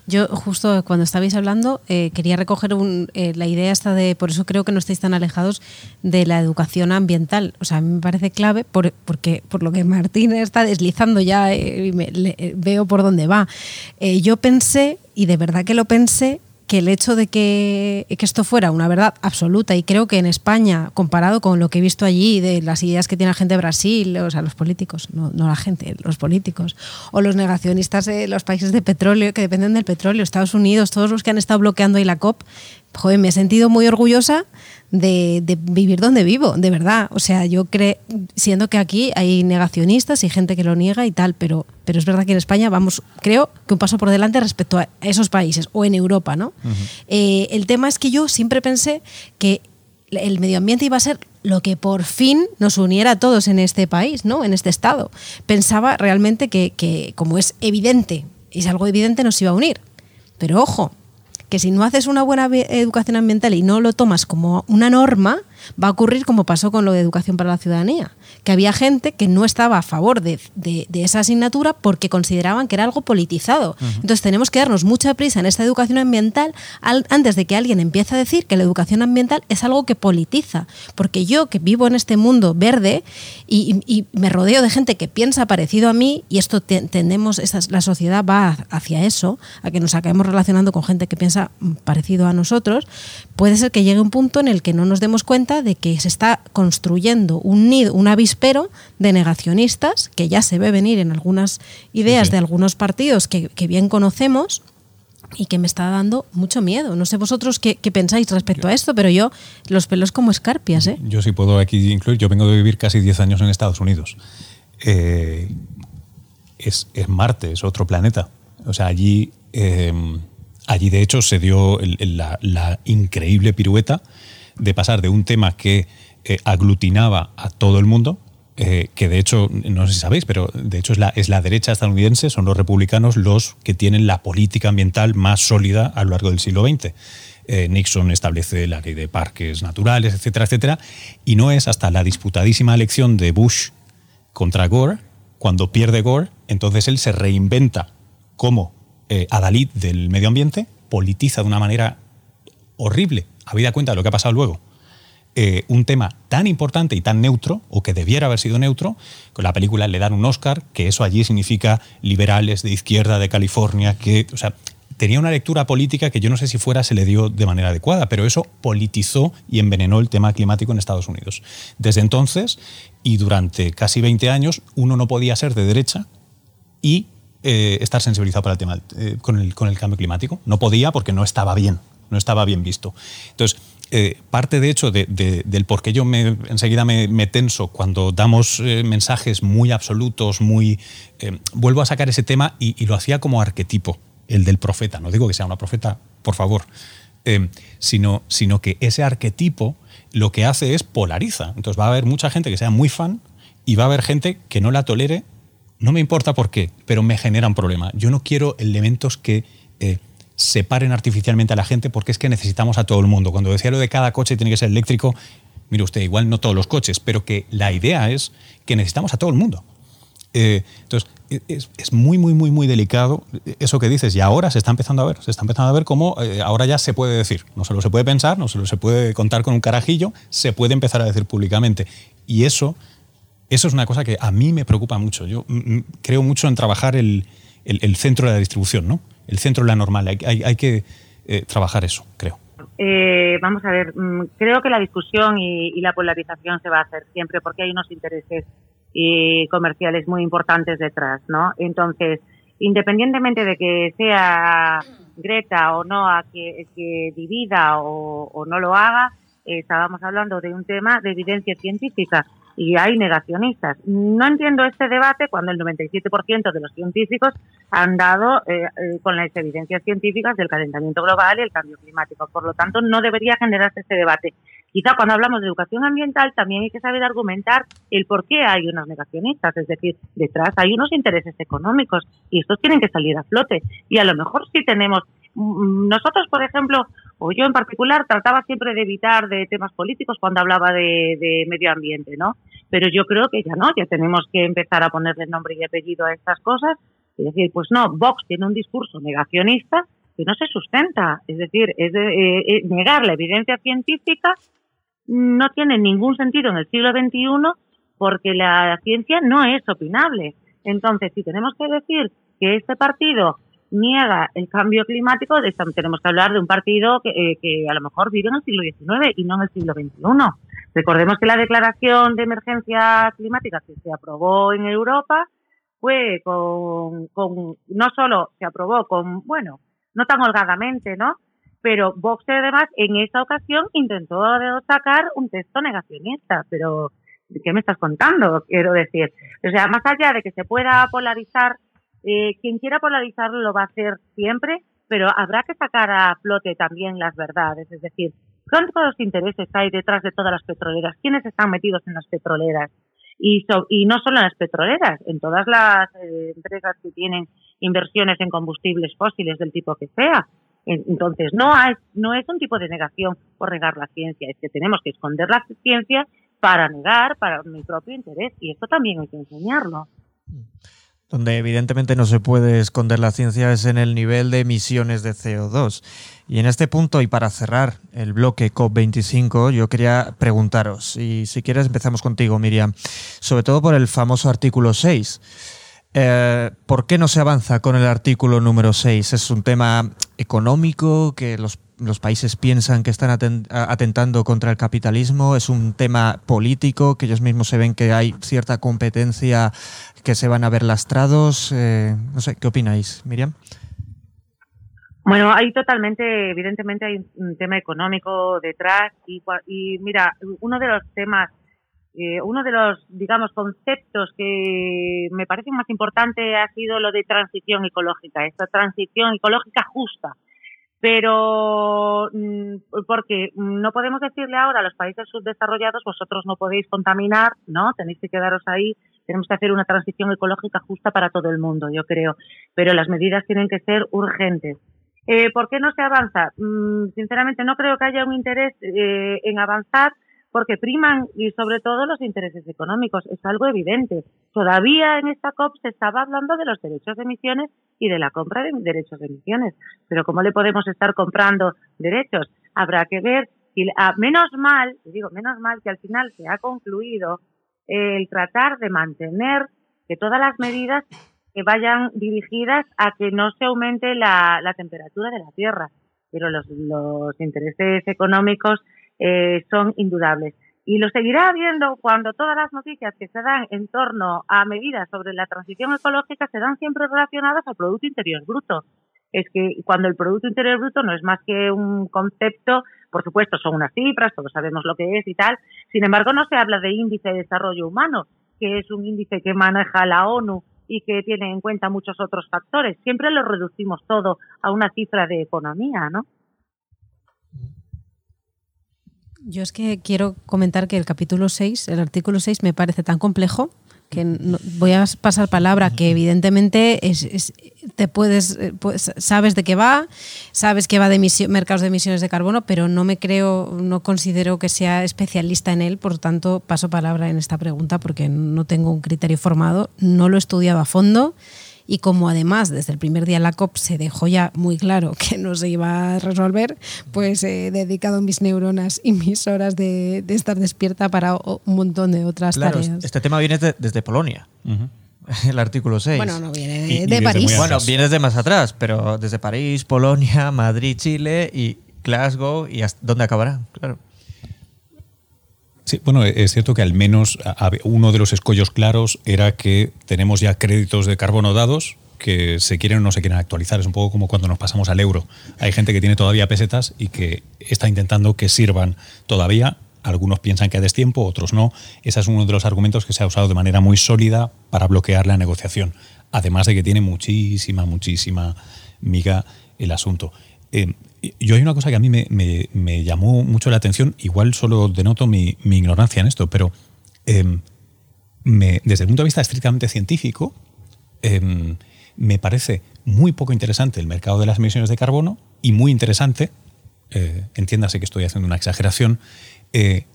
Yo justo cuando estabais hablando eh, quería recoger eh, la idea esta de, por eso creo que no estáis tan alejados de la educación ambiental. O sea, a mí me parece clave porque por lo que Martín está deslizando ya eh, veo por dónde va. yo pensé, y de verdad que lo pensé, que el hecho de que, esto fuera una verdad absoluta, y creo que en España, comparado con lo que he visto allí, de las ideas que tiene la gente de Brasil, o sea, los políticos, no, la gente, los políticos, o los negacionistas de los países de petróleo, que dependen del petróleo, Estados Unidos, todos los que han estado bloqueando ahí la COP, joder, me he sentido muy orgullosa de, vivir donde vivo, de verdad. O sea, yo creo, siendo que aquí hay negacionistas y gente que lo niega y tal, pero, pero es verdad que en España vamos, creo que un paso por delante respecto a esos países, o en Europa, ¿no? Eh, el tema es que yo siempre pensé que el medio ambiente iba a ser lo que por fin nos uniera a todos en este país, ¿no? En este estado. Pensaba realmente que, que como es evidente, es algo evidente, nos iba a unir. Pero ojo, que si no haces una buena educación ambiental y no lo tomas como una norma, va a ocurrir como pasó con lo de educación para la ciudadanía, que había gente que no estaba a favor de, esa asignatura porque consideraban que era algo politizado. Entonces tenemos que darnos mucha prisa en esta educación ambiental antes de que alguien empiece a decir que la educación ambiental es algo que politiza. Porque yo que vivo en este mundo verde y, me rodeo de gente que piensa parecido a mí y esto tendemos, la sociedad va hacia eso, a que nos acabemos relacionando con gente que piensa parecido a nosotros, puede ser que llegue un punto en el que no nos demos cuenta de que se está construyendo un nido, un avispero de negacionistas, que ya se ve venir en algunas ideas de algunos partidos que, bien conocemos y que me está dando mucho miedo. No sé vosotros qué, pensáis respecto a esto, pero yo los pelos como escarpias. ¿eh? Yo sí puedo aquí incluir, yo vengo de vivir casi 10 años en Estados Unidos. Eh, es, Marte, es otro planeta. O sea, allí, eh, allí de hecho se dio la, increíble pirueta de pasar de un tema que eh, aglutinaba a todo el mundo, eh, que de hecho, no sé si sabéis, pero de hecho es la, es la derecha estadounidense, son los republicanos los que tienen la política ambiental más sólida a lo largo del siglo XX. Eh, Nixon establece la ley de parques naturales, etcétera, etcétera, y no es hasta la disputadísima elección de Bush contra Gore, cuando pierde Gore, entonces él se reinventa como adalid del medio ambiente, politiza de una manera horrible habida cuenta de lo que ha pasado luego, eh, un tema tan importante y tan neutro, o que debiera haber sido neutro, con la película le dan un Oscar, que eso allí significa liberales de izquierda de California, que, o sea, tenía una lectura política que yo no sé si fuera se le dio de manera adecuada, pero eso politizó y envenenó el tema climático en Estados Unidos. Desde entonces, y durante casi 20 años, uno no podía ser de derecha y eh, estar sensibilizado para el tema eh, con, el, cambio climático. No podía porque no estaba bien no estaba bien visto. Entonces, eh, parte de hecho del por qué yo me, enseguida me, tenso cuando damos mensajes muy absolutos, muy... Vuelvo a sacar ese tema y, lo hacía como arquetipo, el del profeta. No digo que sea una profeta, por favor, sino, sino que ese arquetipo lo que hace es polariza. Entonces va a haber mucha gente que sea muy fan y va a haber gente que no la tolere. No me importa por qué, pero me genera un problema. Yo no quiero elementos que separen artificialmente a la gente porque es que necesitamos a todo el mundo. Cuando decía lo de cada coche tiene que ser eléctrico, mire usted, igual no todos los coches, pero que la idea es que necesitamos a todo el mundo. Eh, entonces, e, es, muy, muy, muy, muy delicado eso que dices y ahora se está empezando a ver, se está empezando a ver cómo eh, ahora ya se puede decir, no solo se puede pensar, no solo se puede contar con un carajillo, se puede empezar a decir públicamente. Y eso, eso es una cosa que a mí me preocupa mucho. Yo mm, mm, creo mucho en trabajar el, el centro de la distribución, ¿no? el centro de la normal. Hay, hay, que eh, trabajar eso, creo. Eh, vamos a ver, mm, creo que la discusión y, la polarización se va a hacer siempre porque hay unos intereses eh, comerciales muy importantes detrás, ¿no? Entonces, independientemente de que sea Greta o no a que, divida o, no lo haga, estábamos hablando de un tema de evidencia científica y hay negacionistas. No entiendo este debate cuando el 97% de los científicos han dado eh, eh, con las evidencias científicas del calentamiento global y el cambio climático. Por lo tanto, no debería generarse este debate. Quizá cuando hablamos de educación ambiental también hay que saber argumentar el por qué hay unos negacionistas, es decir, detrás hay unos intereses económicos y estos tienen que salir a flote. Y a lo mejor sí tenemos mm, nosotros, por ejemplo, o yo en particular, trataba siempre de evitar de temas políticos cuando hablaba de, de medio ambiente, ¿no? pero yo creo que ya no, ya tenemos que empezar a ponerle nombre y apellido a estas cosas y decir, pues no, Vox tiene un discurso negacionista que no se sustenta, es decir, es eh, eh, negar la evidencia científica no tiene ningún sentido en el siglo XXI porque la ciencia no es opinable. Entonces, si tenemos que decir que este partido niega el cambio climático, tenemos que hablar de un partido que, eh, que, a lo mejor vive en el siglo XIX y no en el siglo XXI. Recordemos que la declaración de emergencia climática que se aprobó en Europa fue con, con no solo se aprobó con, bueno, no tan holgadamente, ¿no? Pero Vox además en esa ocasión intentó sacar un texto negacionista, pero ¿de qué me estás contando? Quiero decir, o sea, más allá de que se pueda polarizar, eh, quien quiera polarizarlo lo va a hacer siempre, pero habrá que sacar a flote también las verdades, es decir, ¿Cuántos intereses hay detrás de todas las petroleras? ¿Quiénes están metidos en las petroleras? Y, y no solo en las petroleras, en todas las eh, empresas que tienen inversiones en combustibles fósiles del tipo que sea. Entonces, no, hay, no es un tipo de negación por negar la ciencia, es que tenemos que esconder la ciencia para negar, para mi propio interés, y esto también hay que enseñarlo. Donde evidentemente no se puede esconder la ciencia es en el nivel de emisiones de CO2. Y en este punto, y para cerrar el bloque COP25, yo quería preguntaros, y si quieres empezamos contigo, Miriam, sobre todo por el famoso artículo 6. Eh, ¿Por qué no se avanza con el artículo número 6? ¿Es un tema económico que los, los países piensan que están atentando contra el capitalismo? ¿Es un tema político que ellos mismos se ven que hay cierta competencia que se van a ver lastrados? Eh, no sé, ¿qué opináis, Miriam? Bueno, hay totalmente, evidentemente hay un tema económico detrás y, y mira, uno de los temas, eh, uno de los, digamos, conceptos que me parece más importante ha sido lo de transición ecológica, esta transición ecológica justa. Pero, mm, porque no podemos decirle ahora a los países subdesarrollados, vosotros no podéis contaminar, ¿no? Tenéis que quedaros ahí. Tenemos que hacer una transición ecológica justa para todo el mundo, yo creo. Pero las medidas tienen que ser urgentes eh, ¿Por qué no se avanza? Mm, sinceramente, no creo que haya un interés eh, en avanzar porque priman y sobre todo los intereses económicos. Es algo evidente. Todavía en esta COP se estaba hablando de los derechos de emisiones y de la compra de derechos de emisiones. Pero ¿cómo le podemos estar comprando derechos? Habrá que ver. Si, ah, menos mal, digo, menos mal que al final se ha concluido el tratar de mantener que todas las medidas que vayan dirigidas a que no se aumente la, temperatura de la Tierra. Pero los, los intereses económicos eh, son indudables. Y lo seguirá habiendo cuando todas las noticias que se dan en torno a medidas sobre la transición ecológica se dan siempre relacionadas al Producto Interior Bruto. Es que cuando el Producto Interior Bruto no es más que un concepto, por supuesto son unas cifras, todos sabemos lo que es y tal, sin embargo no se habla de índice de desarrollo humano, que es un índice que maneja la ONU y que tiene en cuenta muchos otros factores. Siempre lo reducimos todo a una cifra de economía, ¿no? Yo es que quiero comentar que el capítulo 6, el artículo 6, me parece tan complejo que voy a pasar palabra, que evidentemente es, te puedes, eh, pues, sabes de qué va, sabes que va de mercados de emisiones de carbono, pero no me creo, no considero que sea especialista en él, por tanto paso palabra en esta pregunta porque no tengo un criterio formado, no lo he estudiado a fondo y como además desde el primer día en la COP se dejó ya muy claro que no se iba a resolver, pues he dedicado mis neuronas y mis horas de, estar despierta para un montón de otras tareas. Este tema viene desde Polonia. El artículo 6. Bueno, no viene de, París. Bueno, viene de más atrás, pero desde París, Polonia, Madrid, Chile y Glasgow y hasta dónde acabará, claro. Bueno, es cierto que al menos uno de los escollos claros era que tenemos ya créditos de carbono dados que se quieren o no se quieren actualizar. Es un poco como cuando nos pasamos al euro. Hay gente que tiene todavía pesetas y que está intentando que sirvan todavía. Algunos piensan que a destiempo, otros no. Ese es uno de los argumentos que se ha usado de manera muy sólida para bloquear la negociación. Además de que tiene muchísima, muchísima miga el asunto. Eh, yo hay una cosa que a mí me, llamó mucho la atención, igual solo denoto mi, ignorancia en esto, pero em, desde el punto de vista estrictamente científico, em, me parece muy poco interesante el mercado de las emisiones de carbono y muy interesante, eh, entiéndase que estoy haciendo una exageración, eh,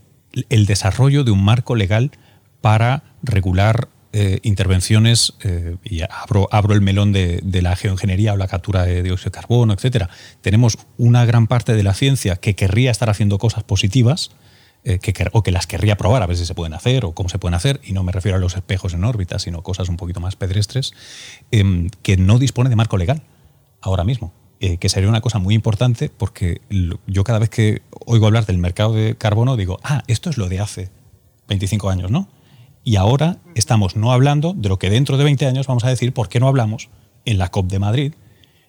el desarrollo de un marco legal para regular eh, intervenciones, eh, y abro, el melón de, la geoingeniería o la captura de dióxido de carbono, etcétera. Tenemos una gran parte de la ciencia que querría estar haciendo cosas positivas, eh, que, o que las querría probar a ver si se pueden hacer o cómo se pueden hacer, y no me refiero a los espejos en órbita, sino cosas un poquito más pedestres, em, que no dispone de marco legal ahora mismo. que sería una cosa muy importante porque yo cada vez que oigo hablar del mercado de carbono digo, ah, esto es lo de hace 25 años, ¿no? Y ahora estamos no hablando de lo que dentro de 20 años vamos a decir, ¿por qué no hablamos en la COP de Madrid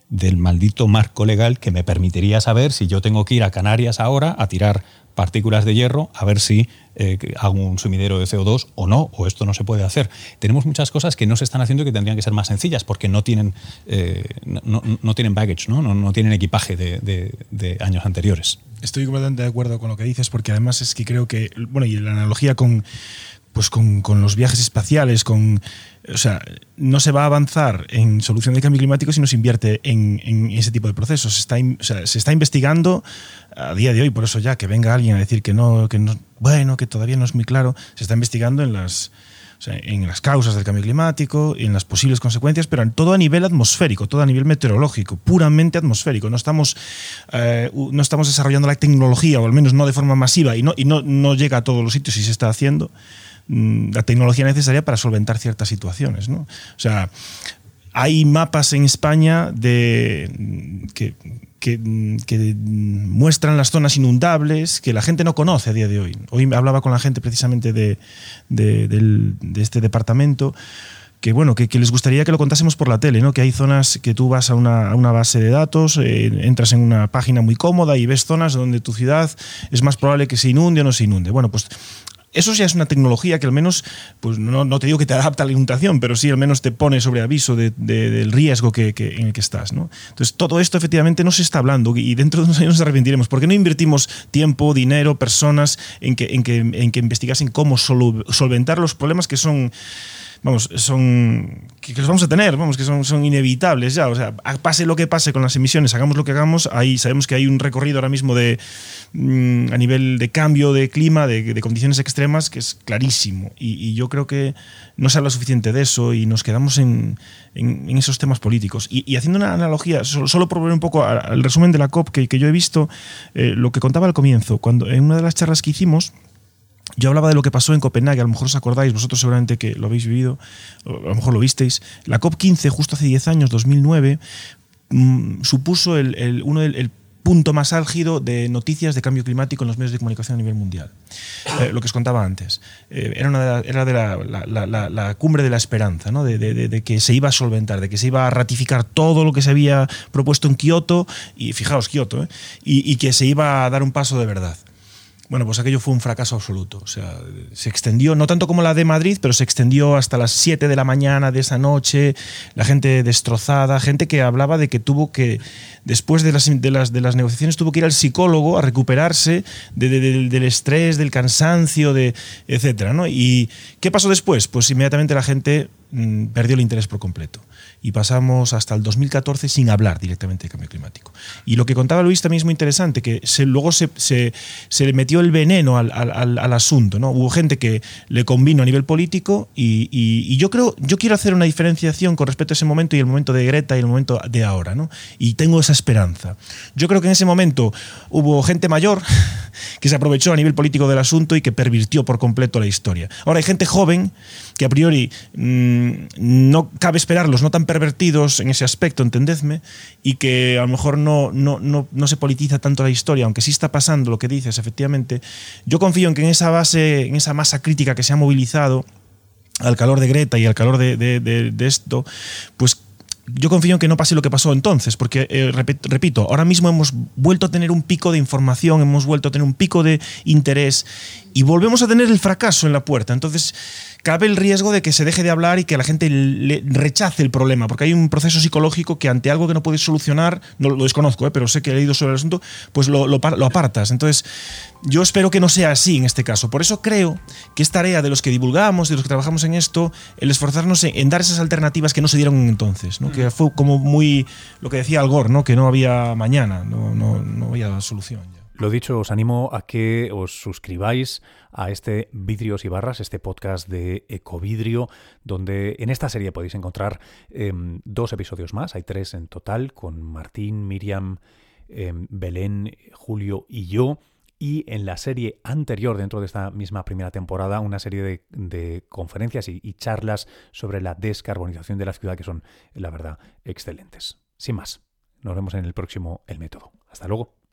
del maldito marco legal que me permitiría saber si yo tengo que ir a Canarias ahora a tirar partículas de hierro a ver si eh, hago un sumidero de CO2 o no, o esto no se puede hacer. Tenemos muchas cosas que no se están haciendo y que tendrían que ser más sencillas porque no tienen, eh, no, tienen baggage, ¿no? No, tienen equipaje de, de, años anteriores. Estoy completamente de acuerdo con lo que dices porque además es que creo que, bueno, y la analogía con pues con, los viajes espaciales, con, o sea, no se va a avanzar en solución del cambio climático si no se invierte en, ese tipo de procesos. Se está, se está investigando a día de hoy, por eso ya que venga alguien a decir que no, que no, bueno, que todavía no es muy claro, se está investigando en las, en las causas del cambio climático, en las posibles consecuencias, pero todo a nivel atmosférico, todo a nivel meteorológico, puramente atmosférico. No estamos, eh, no estamos desarrollando la tecnología, o al menos no de forma masiva, y no, y no, no llega a todos los sitios y se está haciendo. Mm, la tecnología necesaria para solventar ciertas situaciones. ¿no? O sea, hay mapas en España de, que, que, muestran las zonas inundables que la gente no conoce a día de hoy. Hoy hablaba con la gente precisamente de, este departamento que bueno, que, les gustaría que lo contásemos por la tele, ¿no? Que hay zonas que tú vas a una, a una base de datos, eh, entras en una página muy cómoda y ves zonas donde tu ciudad es más probable que se inunde o no se inunde. Bueno, pues eso ya es una tecnología que al menos, pues no, te digo que te adapta a la inundación, pero sí al menos te pone sobre aviso del riesgo que, en el que estás. ¿no? Entonces, todo esto efectivamente no se está hablando y dentro de unos años nos arrepentiremos. ¿Por qué no invertimos tiempo, dinero, personas en que, en que, en que investigasen cómo solventar los problemas que son vamos, son que, los vamos a tener, vamos, que son, son inevitables ya. O sea, pase lo que pase con las emisiones, hagamos lo que hagamos, ahí sabemos que hay un recorrido ahora mismo de mm, a nivel de cambio de clima, de, condiciones extremas, que es clarísimo. Y, yo creo que no se habla suficiente de eso y nos quedamos en, en, esos temas políticos. Y, haciendo una analogía, solo, por volver un poco al resumen de la COP que, que yo he visto, eh, lo que contaba al comienzo, cuando en una de las charlas que hicimos, yo hablaba de lo que pasó en Copenhague, a lo mejor os acordáis, vosotros seguramente que lo habéis vivido, a lo mejor lo visteis. La COP15, justo hace 10 años, 2009, mm, supuso el, uno del punto más álgido de noticias de cambio climático en los medios de comunicación a nivel mundial. Eh, lo que os contaba antes. Eh, era, de, era de la, cumbre de la esperanza, ¿no? de, que se iba a solventar, de que se iba a ratificar todo lo que se había propuesto en Kioto, y fijaos, Kioto, ¿eh? y que se iba a dar un paso de verdad. Bueno, pues aquello fue un fracaso absoluto. O sea, se extendió, no tanto como la de Madrid, pero se extendió hasta las 7 de la mañana de esa noche, la gente destrozada, gente que hablaba de que tuvo que, después de las, de las, de las negociaciones, tuvo que ir al psicólogo a recuperarse del estrés, del cansancio, de, etc. ¿no? ¿Y qué pasó después? Pues inmediatamente la gente mm, perdió el interés por completo y pasamos hasta el 2014 sin hablar directamente de cambio climático. Y lo que contaba Luis también es muy interesante, que se, luego se, se, le metió el veneno al, al, al, asunto. ¿no? Hubo gente que le convino a nivel político y, y, yo creo, yo quiero hacer una diferenciación con respecto a ese momento y el momento de Greta y el momento de ahora. ¿no? Y tengo esa esperanza. Yo creo que en ese momento hubo gente mayor que se aprovechó a nivel político del asunto y que pervirtió por completo la historia. Ahora hay gente joven que a priori mmm, no cabe esperarlos, no tan pervertidos en ese aspecto, entendedme, y que a lo mejor no, no, no, no se politiza tanto la historia, aunque sí está pasando lo que dices, efectivamente, yo confío en que en esa base, en esa masa crítica que se ha movilizado, al calor de Greta y al calor de, de, esto, pues yo confío en que no pase lo que pasó entonces, porque, eh, repito, ahora mismo hemos vuelto a tener un pico de información, hemos vuelto a tener un pico de interés y volvemos a tener el fracaso en la puerta. Entonces, cabe el riesgo de que se deje de hablar y que la gente le rechace el problema, porque hay un proceso psicológico que ante algo que no puedes solucionar, no lo desconozco, ¿eh? pero sé que he leído sobre el asunto, pues lo, lo, lo, apartas. Entonces, yo espero que no sea así en este caso. Por eso creo que es tarea de los que divulgamos, de los que trabajamos en esto, el esforzarnos en, en dar esas alternativas que no se dieron entonces, ¿no? que fue como muy lo que decía Al ¿no? que no había mañana, no, no, no había solución. Ya. Lo dicho, os animo a que os suscribáis a este Vidrios y Barras, este podcast de Ecovidrio, donde en esta serie podéis encontrar eh, dos episodios más, hay tres en total, con Martín, Miriam, eh, Belén, Julio y yo. Y en la serie anterior, dentro de esta misma primera temporada, una serie de, de conferencias y, y charlas sobre la descarbonización de la ciudad que son, la verdad, excelentes. Sin más, nos vemos en el próximo El Método. Hasta luego.